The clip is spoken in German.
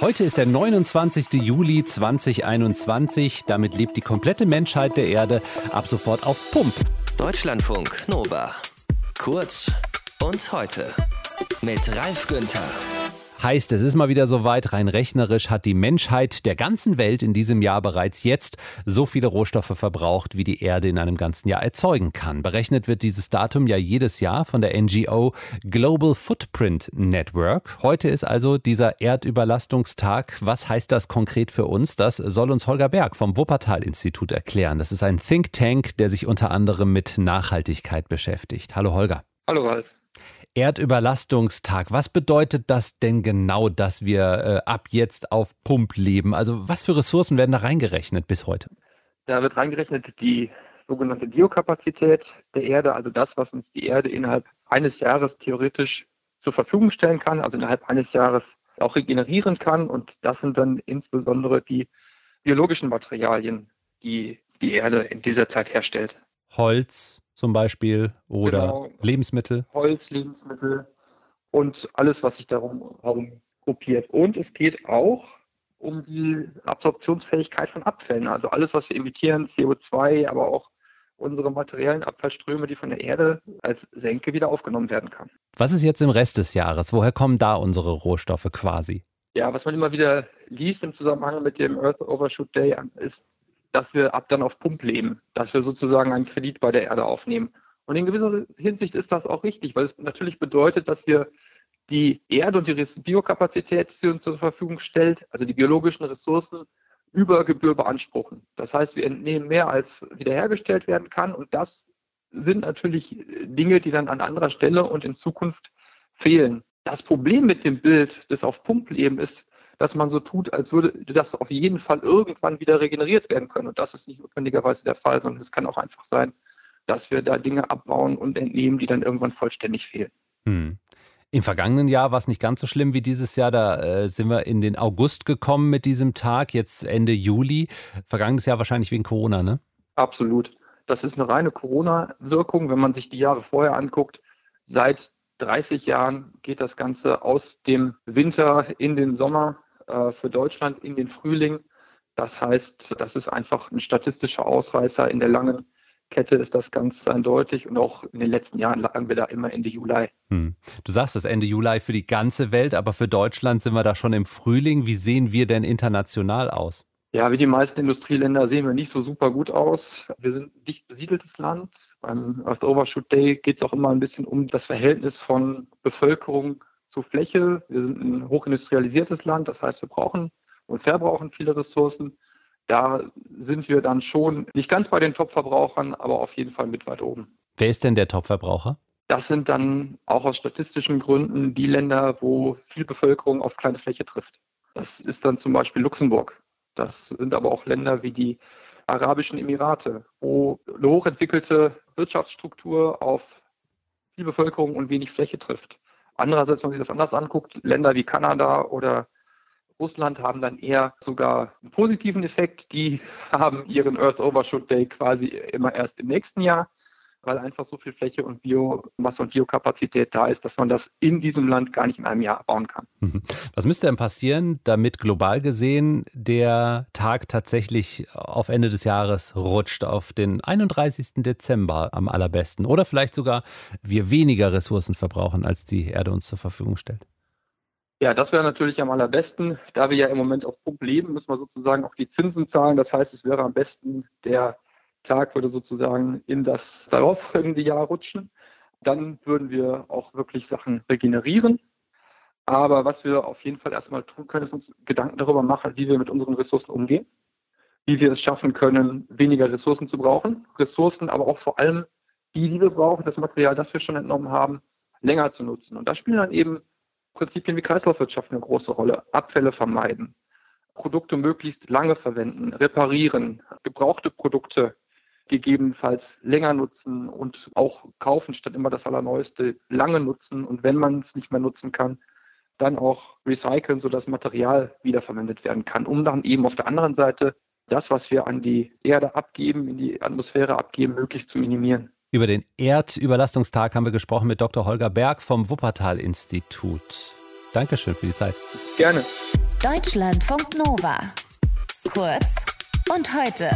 Heute ist der 29. Juli 2021. Damit lebt die komplette Menschheit der Erde ab sofort auf Pump. Deutschlandfunk Nova. Kurz und heute mit Ralf Günther. Heißt, es ist mal wieder soweit, rein rechnerisch hat die Menschheit der ganzen Welt in diesem Jahr bereits jetzt so viele Rohstoffe verbraucht, wie die Erde in einem ganzen Jahr erzeugen kann. Berechnet wird dieses Datum ja jedes Jahr von der NGO Global Footprint Network. Heute ist also dieser Erdüberlastungstag. Was heißt das konkret für uns? Das soll uns Holger Berg vom Wuppertal-Institut erklären. Das ist ein Think Tank, der sich unter anderem mit Nachhaltigkeit beschäftigt. Hallo Holger. Hallo Ralf. Erdüberlastungstag. Was bedeutet das denn genau, dass wir äh, ab jetzt auf Pump leben? Also was für Ressourcen werden da reingerechnet bis heute? Da wird reingerechnet die sogenannte Biokapazität der Erde, also das, was uns die Erde innerhalb eines Jahres theoretisch zur Verfügung stellen kann, also innerhalb eines Jahres auch regenerieren kann. Und das sind dann insbesondere die biologischen Materialien, die die Erde in dieser Zeit herstellt. Holz, zum Beispiel oder genau. Lebensmittel? Holz, Lebensmittel und alles, was sich darum herum gruppiert. Und es geht auch um die Absorptionsfähigkeit von Abfällen. Also alles, was wir emittieren, CO2, aber auch unsere materiellen Abfallströme, die von der Erde als Senke wieder aufgenommen werden kann. Was ist jetzt im Rest des Jahres? Woher kommen da unsere Rohstoffe quasi? Ja, was man immer wieder liest im Zusammenhang mit dem Earth Overshoot Day, ist dass wir ab dann auf Pump leben, dass wir sozusagen einen Kredit bei der Erde aufnehmen. Und in gewisser Hinsicht ist das auch richtig, weil es natürlich bedeutet, dass wir die Erde und die Biokapazität, die uns zur Verfügung stellt, also die biologischen Ressourcen, über Gebühr beanspruchen. Das heißt, wir entnehmen mehr, als wiederhergestellt werden kann. Und das sind natürlich Dinge, die dann an anderer Stelle und in Zukunft fehlen. Das Problem mit dem Bild des Auf-Pump-Leben ist, dass man so tut, als würde das auf jeden Fall irgendwann wieder regeneriert werden können. Und das ist nicht notwendigerweise der Fall, sondern es kann auch einfach sein, dass wir da Dinge abbauen und entnehmen, die dann irgendwann vollständig fehlen. Hm. Im vergangenen Jahr war es nicht ganz so schlimm wie dieses Jahr. Da äh, sind wir in den August gekommen mit diesem Tag, jetzt Ende Juli. Vergangenes Jahr wahrscheinlich wegen Corona, ne? Absolut. Das ist eine reine Corona-Wirkung, wenn man sich die Jahre vorher anguckt. Seit 30 Jahren geht das Ganze aus dem Winter in den Sommer äh, für Deutschland in den Frühling. Das heißt, das ist einfach ein statistischer Ausreißer. In der langen Kette ist das ganz eindeutig und auch in den letzten Jahren lagen wir da immer Ende Juli. Hm. Du sagst das Ende Juli für die ganze Welt, aber für Deutschland sind wir da schon im Frühling. Wie sehen wir denn international aus? Ja, wie die meisten Industrieländer sehen wir nicht so super gut aus. Wir sind ein dicht besiedeltes Land. Beim Earth Overshoot Day geht es auch immer ein bisschen um das Verhältnis von Bevölkerung zur Fläche. Wir sind ein hochindustrialisiertes Land, das heißt, wir brauchen und verbrauchen viele Ressourcen. Da sind wir dann schon nicht ganz bei den Top-Verbrauchern, aber auf jeden Fall mit weit oben. Wer ist denn der Top-Verbraucher? Das sind dann auch aus statistischen Gründen die Länder, wo viel Bevölkerung auf kleine Fläche trifft. Das ist dann zum Beispiel Luxemburg. Das sind aber auch Länder wie die Arabischen Emirate, wo eine hochentwickelte Wirtschaftsstruktur auf viel Bevölkerung und wenig Fläche trifft. Andererseits, wenn man sich das anders anguckt, Länder wie Kanada oder Russland haben dann eher sogar einen positiven Effekt. Die haben ihren Earth Overshoot Day quasi immer erst im nächsten Jahr, weil einfach so viel Fläche und Biomasse und Biokapazität da ist, dass man das in diesem Land gar nicht in einem Jahr bauen kann. Was müsste denn passieren, damit global gesehen der Tag tatsächlich auf Ende des Jahres rutscht, auf den 31. Dezember am allerbesten? Oder vielleicht sogar wir weniger Ressourcen verbrauchen, als die Erde uns zur Verfügung stellt? Ja, das wäre natürlich am allerbesten. Da wir ja im Moment auf Pump leben, müssen wir sozusagen auch die Zinsen zahlen. Das heißt, es wäre am besten, der Tag würde sozusagen in das darauffolgende Jahr rutschen. Dann würden wir auch wirklich Sachen regenerieren. Aber was wir auf jeden Fall erstmal tun können, ist uns Gedanken darüber machen, wie wir mit unseren Ressourcen umgehen, wie wir es schaffen können, weniger Ressourcen zu brauchen. Ressourcen, aber auch vor allem die, die wir brauchen, das Material, das wir schon entnommen haben, länger zu nutzen. Und da spielen dann eben Prinzipien wie Kreislaufwirtschaft eine große Rolle. Abfälle vermeiden, Produkte möglichst lange verwenden, reparieren, gebrauchte Produkte gegebenenfalls länger nutzen und auch kaufen statt immer das Allerneueste, lange nutzen und wenn man es nicht mehr nutzen kann, dann auch recyceln, sodass Material wiederverwendet werden kann, um dann eben auf der anderen Seite das, was wir an die Erde abgeben, in die Atmosphäre abgeben, möglichst zu minimieren. Über den Erdüberlastungstag haben wir gesprochen mit Dr. Holger Berg vom Wuppertal-Institut. Dankeschön für die Zeit. Gerne. Deutschlandfunk Nova. Kurz und heute.